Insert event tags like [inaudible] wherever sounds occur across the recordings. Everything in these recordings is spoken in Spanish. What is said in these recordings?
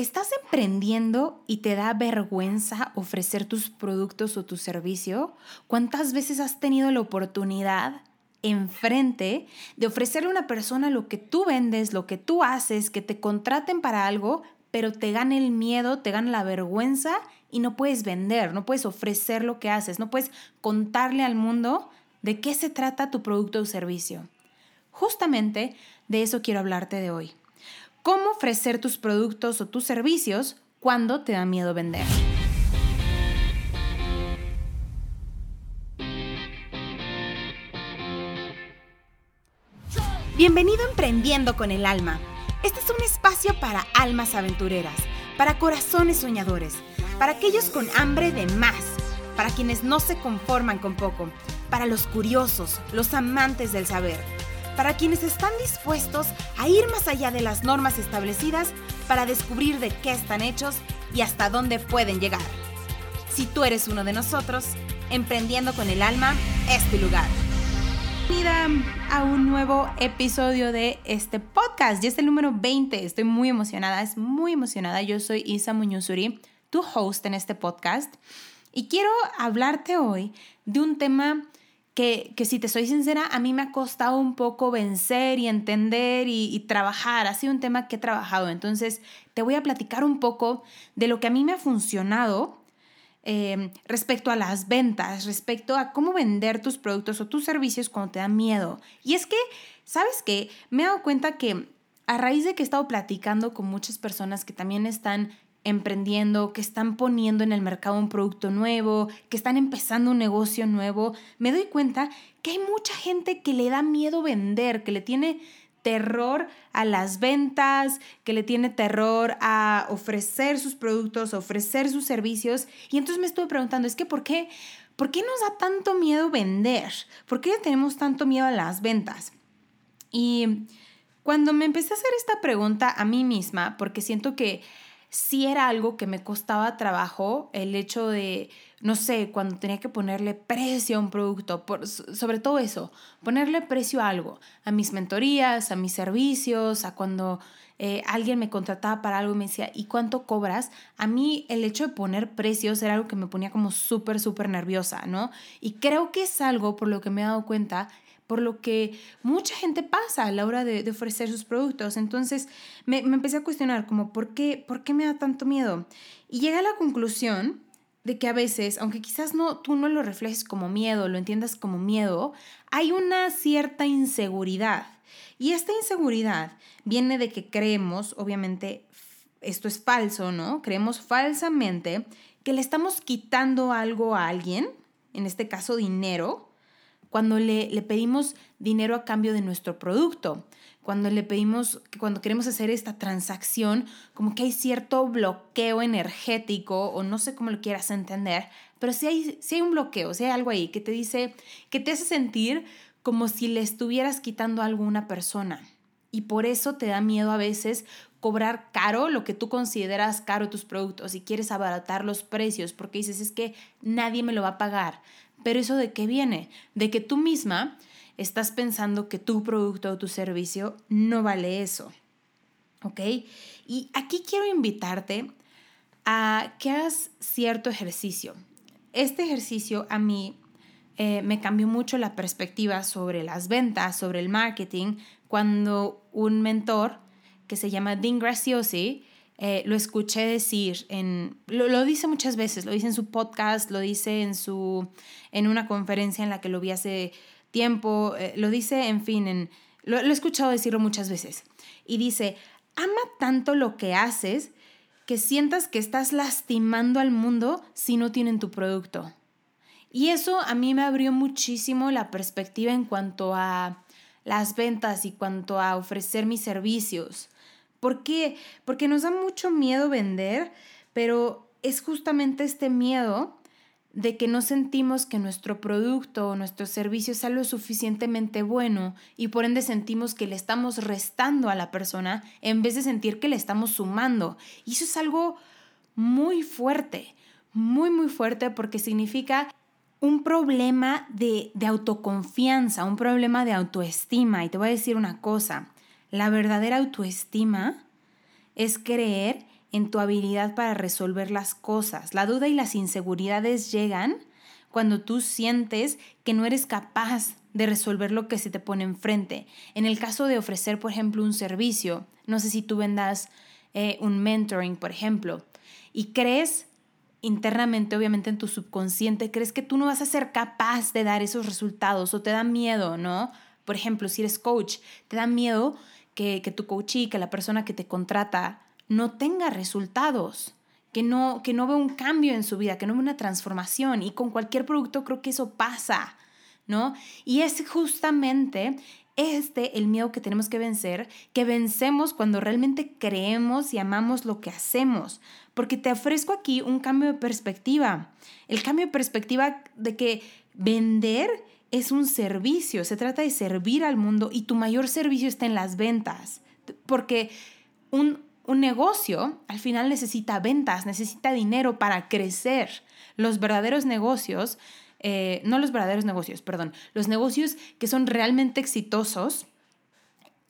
¿Estás emprendiendo y te da vergüenza ofrecer tus productos o tu servicio? ¿Cuántas veces has tenido la oportunidad enfrente de ofrecerle a una persona lo que tú vendes, lo que tú haces, que te contraten para algo, pero te gana el miedo, te gana la vergüenza y no puedes vender, no puedes ofrecer lo que haces, no puedes contarle al mundo de qué se trata tu producto o servicio? Justamente de eso quiero hablarte de hoy cómo ofrecer tus productos o tus servicios cuando te da miedo vender. Bienvenido a Emprendiendo con el Alma. Este es un espacio para almas aventureras, para corazones soñadores, para aquellos con hambre de más, para quienes no se conforman con poco, para los curiosos, los amantes del saber para quienes están dispuestos a ir más allá de las normas establecidas para descubrir de qué están hechos y hasta dónde pueden llegar. Si tú eres uno de nosotros, Emprendiendo con el Alma es tu lugar. Bienvenida a un nuevo episodio de este podcast. Ya es el número 20. Estoy muy emocionada, es muy emocionada. Yo soy Isa Muñozuri, tu host en este podcast. Y quiero hablarte hoy de un tema que, si te soy sincera, a mí me ha costado un poco vencer y entender y, trabajar. Ha sido un tema que he trabajado. Entonces, te voy a platicar un poco de lo que a mí me ha funcionado em, respecto a las ventas, respecto a cómo vender tus productos o tus servicios cuando te da miedo. Y es que, ¿sabes qué? Me he dado cuenta que a raíz de que he estado platicando con muchas personas que también están emprendiendo, que están poniendo en el mercado un producto nuevo, que están empezando un negocio nuevo, me doy cuenta que hay mucha gente que le da miedo vender, que le tiene terror a las ventas, que le tiene terror a ofrecer sus productos, ofrecer sus servicios. Y entonces me estuve preguntando, es que ¿por qué? ¿Por qué nos da tanto miedo vender? ¿Por qué tenemos tanto miedo a las ventas? Y cuando me empecé a hacer esta pregunta a mí misma, porque siento que sí era algo que me costaba trabajo, el hecho de, no sé, cuando tenía que ponerle precio a un producto, por, sobre todo eso, ponerle precio a algo, a mis mentorías, a mis servicios, a cuando eh, alguien me contrataba para algo y me decía, ¿y cuánto cobras? A mí el hecho de poner precios era algo que me ponía como súper, súper nerviosa, ¿no? Y creo que es algo por lo que me he dado cuenta por lo que mucha gente pasa a la hora de, ofrecer sus productos. Entonces me, empecé a cuestionar como, ¿por qué, ¿por qué me da tanto miedo? Y llegué a la conclusión de que a veces, aunque quizás no, tú no lo reflejes como miedo, lo entiendas como miedo, hay una cierta inseguridad. Y esta inseguridad viene de que creemos, obviamente, esto es falso, ¿no? Creemos falsamente que le estamos quitando algo a alguien, en este caso dinero, cuando le, le pedimos dinero a cambio de nuestro producto, cuando le pedimos, cuando queremos hacer esta transacción, como que hay cierto bloqueo energético o no sé cómo lo quieras entender, pero sí hay, sí hay un bloqueo, sí hay algo ahí que te dice, que te hace sentir como si le estuvieras quitando algo a una persona. Y por eso te da miedo a veces cobrar caro lo que tú consideras caro tus productos y quieres abaratar los precios porque dices es que nadie me lo va a pagar. Pero eso de qué viene? De que tú misma estás pensando que tu producto o tu servicio no vale eso. ¿Ok? Y aquí quiero invitarte a que hagas cierto ejercicio. Este ejercicio a mí eh, me cambió mucho la perspectiva sobre las ventas, sobre el marketing, cuando un mentor que se llama Dean Graciosi eh, lo escuché decir, en, lo, dice muchas veces, lo dice en su podcast, lo dice en, su, en una conferencia en la que lo vi hace tiempo, eh, lo dice, en fin, en, lo, lo he escuchado decirlo muchas veces. Y dice, ama tanto lo que haces que sientas que estás lastimando al mundo si no tienen tu producto. Y eso a mí me abrió muchísimo la perspectiva en cuanto a las ventas y cuanto a ofrecer mis servicios. ¿Por qué? Porque nos da mucho miedo vender, pero es justamente este miedo de que no sentimos que nuestro producto o nuestro servicio sea lo suficientemente bueno y por ende sentimos que le estamos restando a la persona en vez de sentir que le estamos sumando. Y eso es algo muy fuerte, muy, muy fuerte porque significa un problema de, de autoconfianza, un problema de autoestima. Y te voy a decir una cosa, la verdadera autoestima es creer en tu habilidad para resolver las cosas. La duda y las inseguridades llegan cuando tú sientes que no eres capaz de resolver lo que se te pone enfrente. En el caso de ofrecer, por ejemplo, un servicio, no sé si tú vendas eh, un mentoring, por ejemplo, y crees internamente, obviamente en tu subconsciente, crees que tú no vas a ser capaz de dar esos resultados o te da miedo, ¿no? Por ejemplo, si eres coach, te da miedo que, que tu y que la persona que te contrata no tenga resultados, que no, que no ve un cambio en su vida, que no ve una transformación. Y con cualquier producto creo que eso pasa, ¿no? Y es justamente este el miedo que tenemos que vencer, que vencemos cuando realmente creemos y amamos lo que hacemos. Porque te ofrezco aquí un cambio de perspectiva. El cambio de perspectiva de que vender es un servicio, se trata de servir al mundo y tu mayor servicio está en las ventas. Porque un, un negocio al final necesita ventas, necesita dinero para crecer. Los verdaderos negocios, eh, no los verdaderos negocios, perdón, los negocios que son realmente exitosos,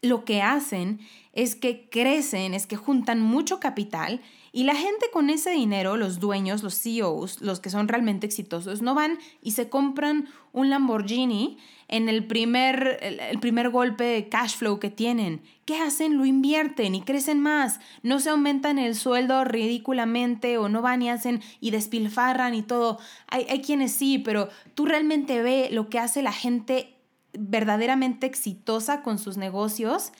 lo que hacen es que crecen, es que juntan mucho capital y la gente con ese dinero, los dueños, los CEOs, los que son realmente exitosos, no van y se compran un Lamborghini en el primer, el primer golpe de cash flow que tienen. ¿Qué hacen? Lo invierten y crecen más. No se aumentan el sueldo ridículamente o no van y hacen y despilfarran y todo. Hay, hay quienes sí, pero tú realmente ve lo que hace la gente verdaderamente exitosa con sus negocios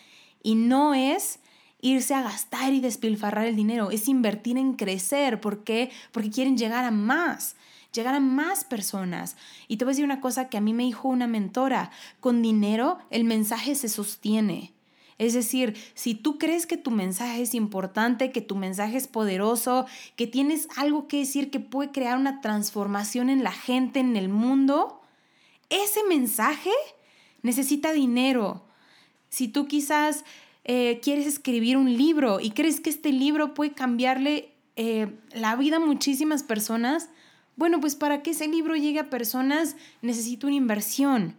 y no es irse a gastar y despilfarrar el dinero, es invertir en crecer. ¿Por qué? Porque quieren llegar a más, llegar a más personas. Y te voy a decir una cosa que a mí me dijo una mentora, con dinero el mensaje se sostiene. Es decir, si tú crees que tu mensaje es importante, que tu mensaje es poderoso, que tienes algo que decir que puede crear una transformación en la gente, en el mundo, ese mensaje necesita dinero. Si tú quizás eh, quieres escribir un libro y crees que este libro puede cambiarle eh, la vida a muchísimas personas, bueno, pues para que ese libro llegue a personas necesita una inversión.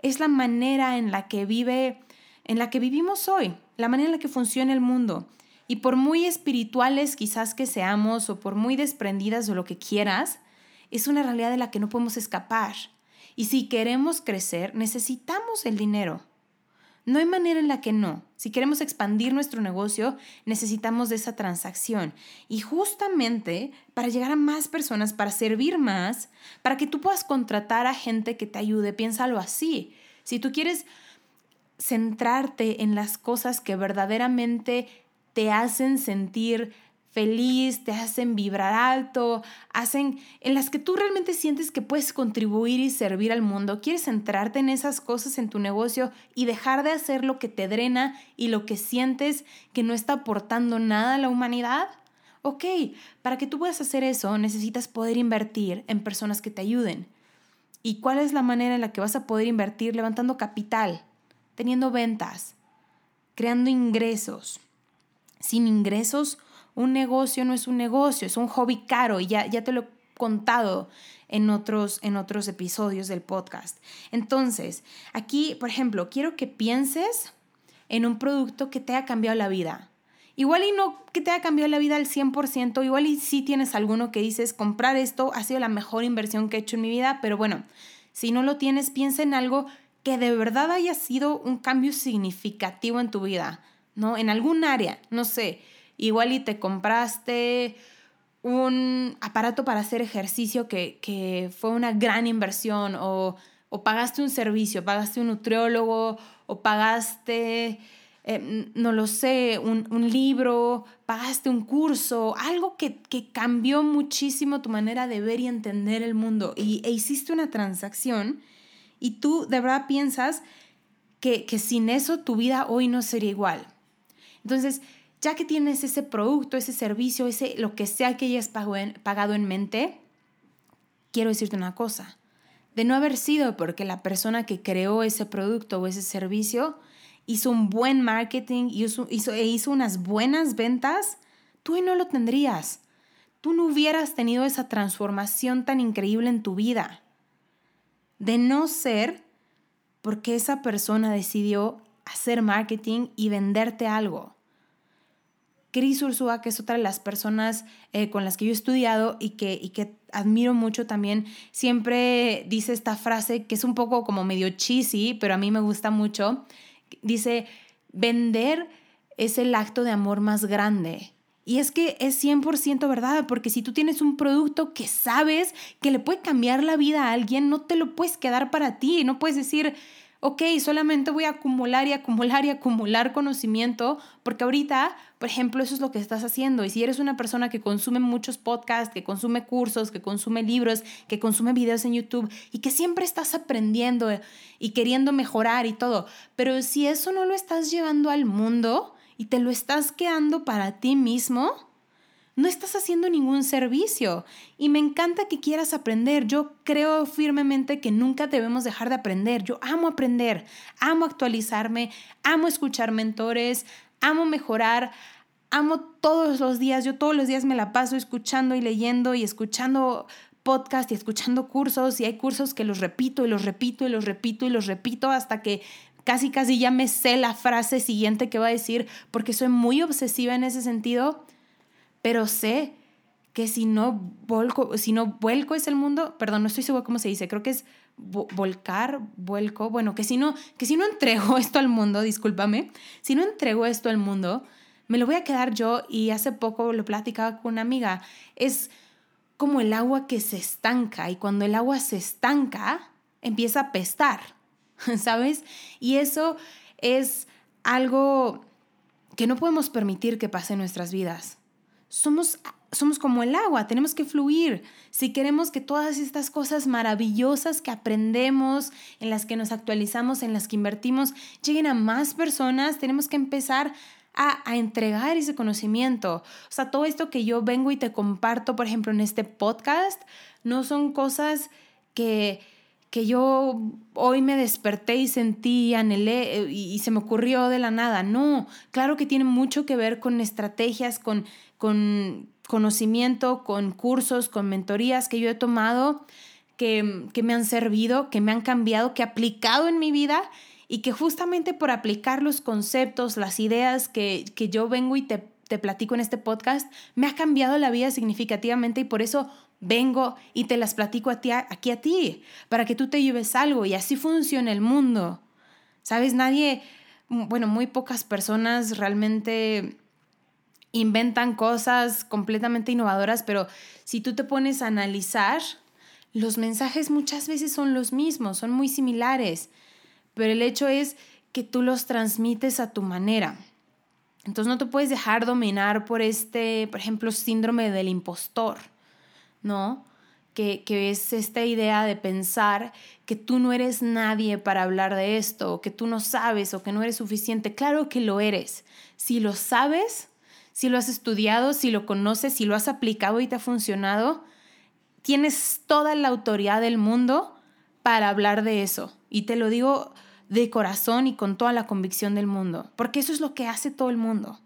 Es la manera en la que vive, en la que vivimos hoy, la manera en la que funciona el mundo. Y por muy espirituales quizás que seamos o por muy desprendidas o lo que quieras, es una realidad de la que no podemos escapar. Y si queremos crecer, necesitamos el dinero. No hay manera en la que no. Si queremos expandir nuestro negocio, necesitamos de esa transacción. Y justamente para llegar a más personas, para servir más, para que tú puedas contratar a gente que te ayude, piénsalo así. Si tú quieres centrarte en las cosas que verdaderamente te hacen sentir feliz, te hacen vibrar alto, hacen en las que tú realmente sientes que puedes contribuir y servir al mundo. ¿Quieres centrarte en esas cosas en tu negocio y dejar de hacer lo que te drena y lo que sientes que no está aportando nada a la humanidad? Ok, para que tú puedas hacer eso necesitas poder invertir en personas que te ayuden. ¿Y cuál es la manera en la que vas a poder invertir? Levantando capital, teniendo ventas, creando ingresos. Sin ingresos un negocio no es un negocio, es un hobby caro y ya, ya te lo he contado en otros, en otros episodios del podcast. Entonces, aquí, por ejemplo, quiero que pienses en un producto que te haya cambiado la vida. Igual y no que te haya cambiado la vida al 100%, igual y sí tienes alguno que dices, comprar esto ha sido la mejor inversión que he hecho en mi vida, pero bueno, si no lo tienes, piensa en algo que de verdad haya sido un cambio significativo en tu vida, ¿no? En algún área, no sé, Igual y te compraste un aparato para hacer ejercicio que, fue una gran inversión o, pagaste un servicio, pagaste un nutriólogo o pagaste, eh, no lo sé, un, libro, pagaste un curso, algo que, cambió muchísimo tu manera de ver y entender el mundo y, e hiciste una transacción y tú de verdad piensas que, que sin eso tu vida hoy no sería igual. Entonces, ya que tienes ese producto, ese servicio, ese lo que sea que hayas pagado en mente, quiero decirte una cosa. De no haber sido porque la persona que creó ese producto o ese servicio hizo un buen marketing y hizo, e hizo unas buenas ventas, tú no lo tendrías. Tú no hubieras tenido esa transformación tan increíble en tu vida. De no ser porque esa persona decidió hacer marketing y venderte algo. Cris Ursúa, que es otra de las personas eh, con las que yo he estudiado y que, y que admiro mucho también, siempre dice esta frase que es un poco como medio cheesy, pero a mí me gusta mucho. Dice, vender es el acto de amor más grande. Y es que es 100% verdad, porque si tú tienes un producto que sabes que le puede cambiar la vida a alguien, no te lo puedes quedar para ti, no puedes decir, ok, solamente voy a acumular y acumular y acumular conocimiento, porque ahorita, por ejemplo, eso es lo que estás haciendo. Y si eres una persona que consume muchos podcasts, que consume cursos, que consume libros, que consume videos en YouTube y que siempre estás aprendiendo y queriendo mejorar y todo, pero si eso no lo estás llevando al mundo y te lo estás quedando para ti mismo, no estás haciendo ningún servicio. Y me encanta que quieras aprender. Yo creo firmemente que nunca debemos dejar de aprender. Yo amo aprender, amo actualizarme, amo escuchar mentores, amo mejorar, amo todos los días. Yo todos los días me la paso escuchando y leyendo y escuchando podcast y escuchando cursos y hay cursos que los repito y los repito y los repito y los repito hasta que casi casi ya me sé la frase siguiente que va a decir porque soy muy obsesiva en ese sentido pero sé que si no volco, si no vuelco es el mundo, perdón, no estoy segura cómo se dice, creo que es volcar, vuelco, bueno, que si no, que si no entrego [laughs] esto al mundo, discúlpame, si no entrego esto al mundo, me lo voy a quedar yo y hace poco lo platicaba con una amiga, es como el agua que se estanca y cuando el agua se estanca, empieza a pestar, [laughs] ¿sabes? Y eso es algo que no podemos permitir que pase en nuestras vidas somos, somos como el agua, tenemos que fluir. Si queremos que todas estas cosas maravillosas que aprendemos, en las que nos actualizamos, en las que invertimos, lleguen a más personas, tenemos que empezar a, a, entregar ese conocimiento. O sea, todo esto que yo vengo y te comparto, por ejemplo, en este podcast, no son cosas que, que yo hoy me desperté y sentí, anhelé eh, y, se me ocurrió de la nada. No, claro que tiene mucho que ver con estrategias, con, con conocimiento, con cursos, con mentorías que yo he tomado, que, que me han servido, que me han cambiado, que he aplicado en mi vida y que justamente por aplicar los conceptos, las ideas que, que yo vengo y te, te platico en este podcast, me ha cambiado la vida significativamente y por eso vengo y te las platico aquí a ti, para que tú te lleves algo y así funciona el mundo. ¿Sabes? Nadie, bueno, muy pocas personas realmente inventan cosas completamente innovadoras, pero si tú te pones a analizar, los mensajes muchas veces son los mismos, son muy similares, pero el hecho es que tú los transmites a tu manera. Entonces no te puedes dejar dominar por este, por ejemplo, síndrome del impostor. ¿No? Que, que, es esta idea de pensar que tú no eres nadie para hablar de esto, o que tú no sabes, o que no eres suficiente. Claro que lo eres. Si lo sabes, si lo has estudiado, si lo conoces, si lo has aplicado y te ha funcionado, tienes toda la autoridad del mundo para hablar de eso. Y te lo digo de corazón y con toda la convicción del mundo, porque eso es lo que hace todo el mundo.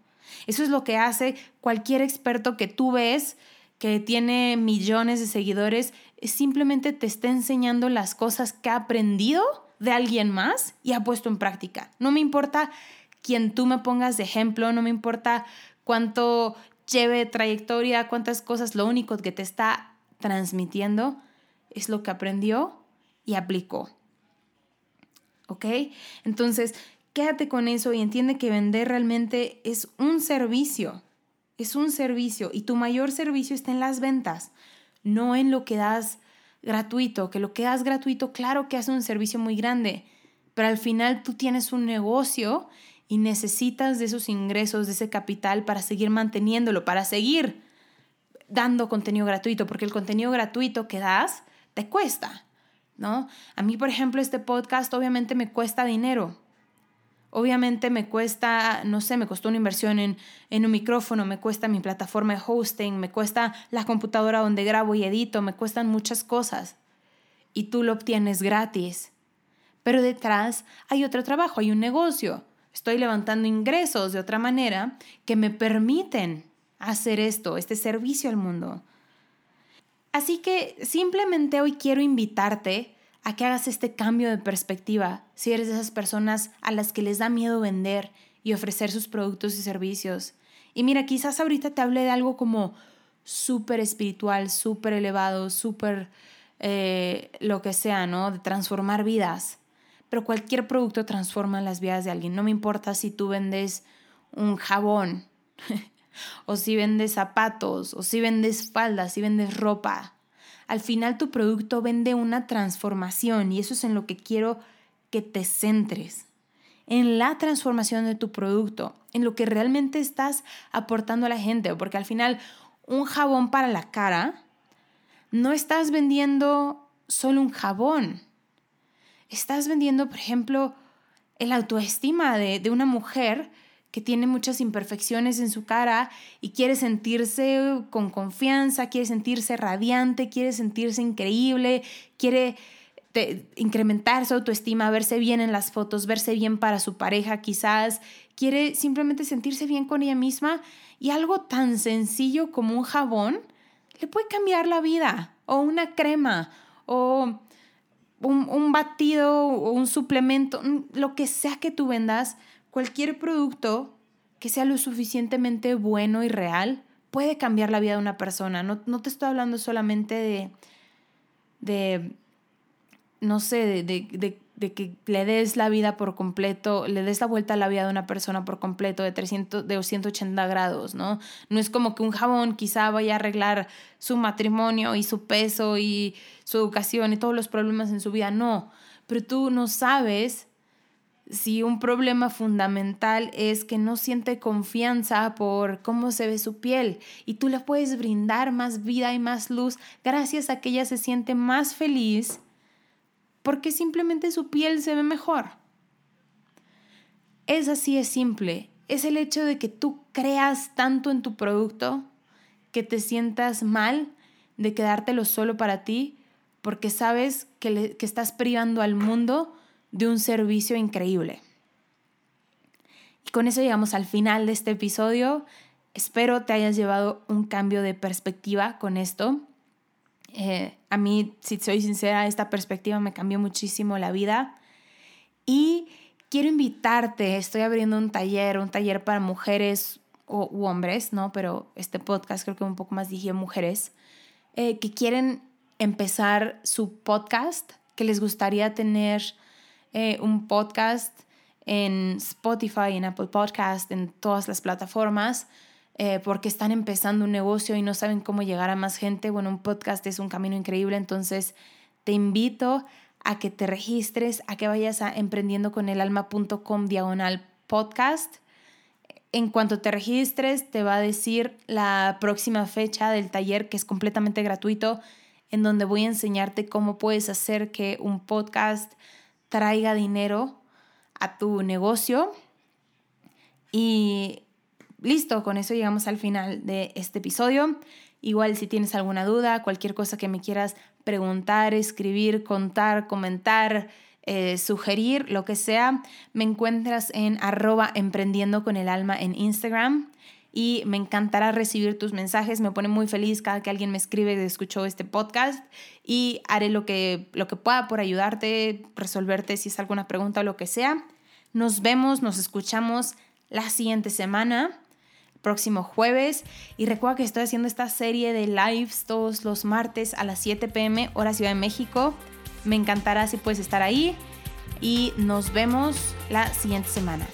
Eso es lo que hace cualquier experto que tú ves que tiene millones de seguidores, simplemente te está enseñando las cosas que ha aprendido de alguien más y ha puesto en práctica. No me importa quién tú me pongas de ejemplo, no me importa cuánto lleve trayectoria, cuántas cosas, lo único que te está transmitiendo es lo que aprendió y aplicó. ¿Ok? Entonces, quédate con eso y entiende que vender realmente es un servicio es un servicio y tu mayor servicio está en las ventas, no en lo que das gratuito, que lo que das gratuito, claro que hace un servicio muy grande, pero al final tú tienes un negocio y necesitas de esos ingresos, de ese capital para seguir manteniéndolo, para seguir dando contenido gratuito, porque el contenido gratuito que das te cuesta, ¿no? A mí, por ejemplo, este podcast obviamente me cuesta dinero, Obviamente me cuesta, no sé, me costó una inversión en, en, un micrófono, me cuesta mi plataforma de hosting, me cuesta la computadora donde grabo y edito, me cuestan muchas cosas. Y tú lo obtienes gratis. Pero detrás hay otro trabajo, hay un negocio. Estoy levantando ingresos de otra manera que me permiten hacer esto, este servicio al mundo. Así que simplemente hoy quiero invitarte a que hagas este cambio de perspectiva si eres de esas personas a las que les da miedo vender y ofrecer sus productos y servicios Y mira, quizás ahorita te hablé de algo como súper espiritual, súper elevado, súper eh, lo que sea, ¿no? De transformar vidas. Pero cualquier producto transforma las vidas de alguien. No me importa si tú vendes un jabón, [laughs] o si vendes zapatos, o si vendes faldas, si vendes ropa. Al final tu producto vende una transformación y eso es en lo que quiero que te centres. En la transformación de tu producto, en lo que realmente estás aportando a la gente, porque al final un jabón para la cara, no estás vendiendo solo un jabón. Estás vendiendo, por ejemplo, el autoestima de, de una mujer que tiene muchas imperfecciones en su cara y quiere sentirse con confianza, quiere sentirse radiante, quiere sentirse increíble, quiere incrementar su autoestima, verse bien en las fotos, verse bien para su pareja quizás, quiere simplemente sentirse bien con ella misma y algo tan sencillo como un jabón le puede cambiar la vida o una crema o un, batido o un suplemento, lo que sea que tú vendas Cualquier producto que sea lo suficientemente bueno y real puede cambiar la vida de una persona. No, te estoy hablando solamente de, de no sé, de, de, de, que le des la vida por completo, le des la vuelta a la vida de una persona por completo de 300, de 180 grados, ¿no? No es como que un jabón quizá vaya a arreglar su matrimonio y su peso y su educación y todos los problemas en su vida, no. Pero tú no sabes si un problema fundamental es que no siente confianza por cómo se ve su piel y tú le puedes brindar más vida y más luz gracias a que ella se siente más feliz porque simplemente su piel se ve mejor. Es así es simple. Es el hecho de que tú creas tanto en tu producto que te sientas mal de quedártelo solo para ti porque sabes que, que estás privando al mundo de un servicio increíble. Y con eso llegamos al final de este episodio. Espero te hayas llevado un cambio de perspectiva con esto. Eh, a mí, si soy sincera, esta perspectiva me cambió muchísimo la vida. Y quiero invitarte, estoy abriendo un taller, un taller para mujeres o, u hombres, ¿no? Pero este podcast creo que un poco más dije mujeres, eh, que quieren empezar su podcast, que les gustaría tener eh, un podcast en Spotify, en Apple Podcast, en todas las plataformas, eh, porque están empezando un negocio y no saben cómo llegar a más gente. Bueno, un podcast es un camino increíble, entonces te invito a que te registres, a que vayas a emprendiendoconelalma.com diagonal podcast. En cuanto te registres, te va a decir la próxima fecha del taller que es completamente gratuito, en donde voy a enseñarte cómo puedes hacer que un podcast traiga dinero a tu negocio. Y listo, con eso llegamos al final de este episodio. Igual si tienes alguna duda, cualquier cosa que me quieras preguntar, escribir, contar, comentar, eh, sugerir, lo que sea, me encuentras en arroba emprendiendo con el alma en Instagram y me encantará recibir tus mensajes. Me pone muy feliz cada que alguien me escribe que escuchó este podcast y haré lo que, lo que pueda por ayudarte, resolverte si es alguna pregunta o lo que sea. Nos vemos, nos escuchamos la siguiente semana, próximo jueves. Y recuerda que estoy haciendo esta serie de lives todos los martes a las 7 pm, hora Ciudad de México. Me encantará si puedes estar ahí. Y nos vemos la siguiente semana.